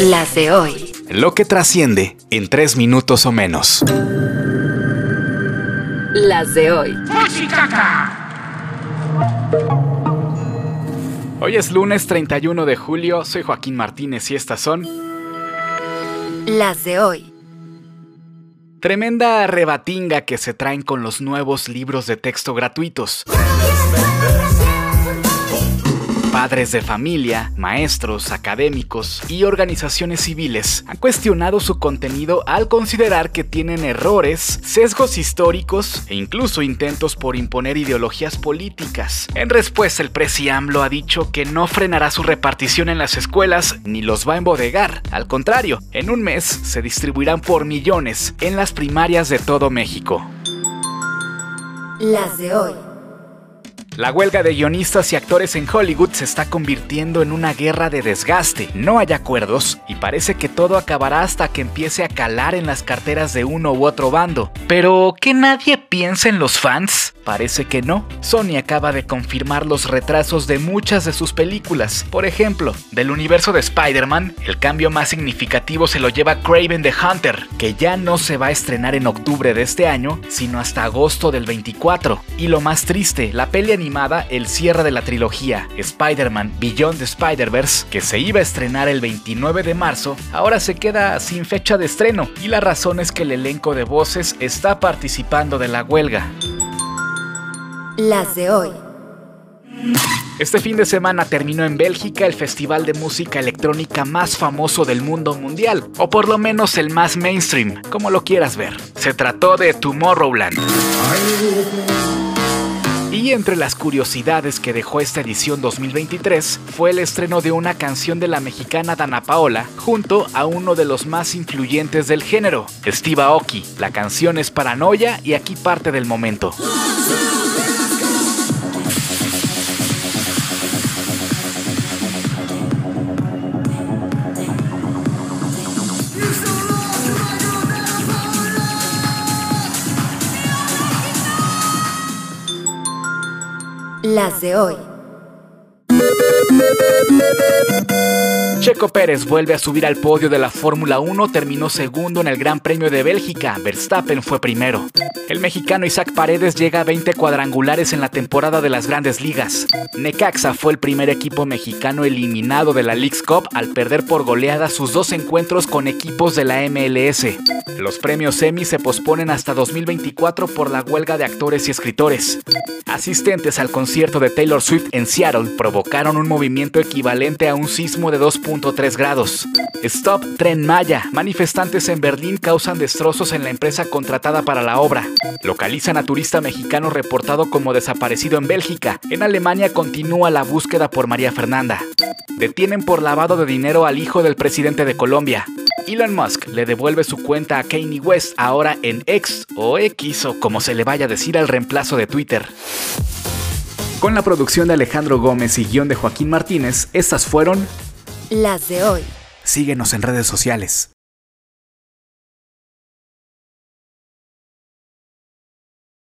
Las de hoy. Lo que trasciende en tres minutos o menos. Las de hoy. Hoy es lunes 31 de julio, soy Joaquín Martínez y estas son Las de hoy. tremenda rebatinga que se traen con los nuevos libros de texto gratuitos. Padres de familia, maestros, académicos y organizaciones civiles han cuestionado su contenido al considerar que tienen errores, sesgos históricos e incluso intentos por imponer ideologías políticas. En respuesta, el presi AMLO ha dicho que no frenará su repartición en las escuelas ni los va a embodegar. Al contrario, en un mes se distribuirán por millones en las primarias de todo México. Las de hoy. La huelga de guionistas y actores en Hollywood se está convirtiendo en una guerra de desgaste. No hay acuerdos y parece que todo acabará hasta que empiece a calar en las carteras de uno u otro bando. Pero que nadie piense en los fans. Parece que no. Sony acaba de confirmar los retrasos de muchas de sus películas. Por ejemplo, del universo de Spider-Man, el cambio más significativo se lo lleva Craven the Hunter, que ya no se va a estrenar en octubre de este año, sino hasta agosto del 24. Y lo más triste, la peli animada El cierre de la trilogía, Spider-Man Beyond the Spider-Verse, que se iba a estrenar el 29 de marzo, ahora se queda sin fecha de estreno. Y la razón es que el elenco de voces está participando de la huelga. Las de hoy. Este fin de semana terminó en Bélgica el festival de música electrónica más famoso del mundo mundial, o por lo menos el más mainstream, como lo quieras ver. Se trató de Tomorrowland. Y entre las curiosidades que dejó esta edición 2023 fue el estreno de una canción de la mexicana Dana Paola junto a uno de los más influyentes del género, Steve Aoki. La canción es Paranoia y aquí parte del momento. Las de hoy. Checo Pérez vuelve a subir al podio de la Fórmula 1, terminó segundo en el Gran Premio de Bélgica, Verstappen fue primero. El mexicano Isaac Paredes llega a 20 cuadrangulares en la temporada de las grandes ligas. Necaxa fue el primer equipo mexicano eliminado de la Leagues Cup al perder por goleada sus dos encuentros con equipos de la MLS. Los premios Emmy se posponen hasta 2024 por la huelga de actores y escritores. Asistentes al concierto de Taylor Swift en Seattle provocaron un movimiento equivalente a un sismo de 2.3 grados. Stop Tren Maya. Manifestantes en Berlín causan destrozos en la empresa contratada para la obra. Localizan a turista mexicano reportado como desaparecido en Bélgica. En Alemania continúa la búsqueda por María Fernanda. Detienen por lavado de dinero al hijo del presidente de Colombia. Elon Musk le devuelve su cuenta a Kanye West ahora en X o X o como se le vaya a decir al reemplazo de Twitter. Con la producción de Alejandro Gómez y guion de Joaquín Martínez, estas fueron Las de hoy. Síguenos en redes sociales.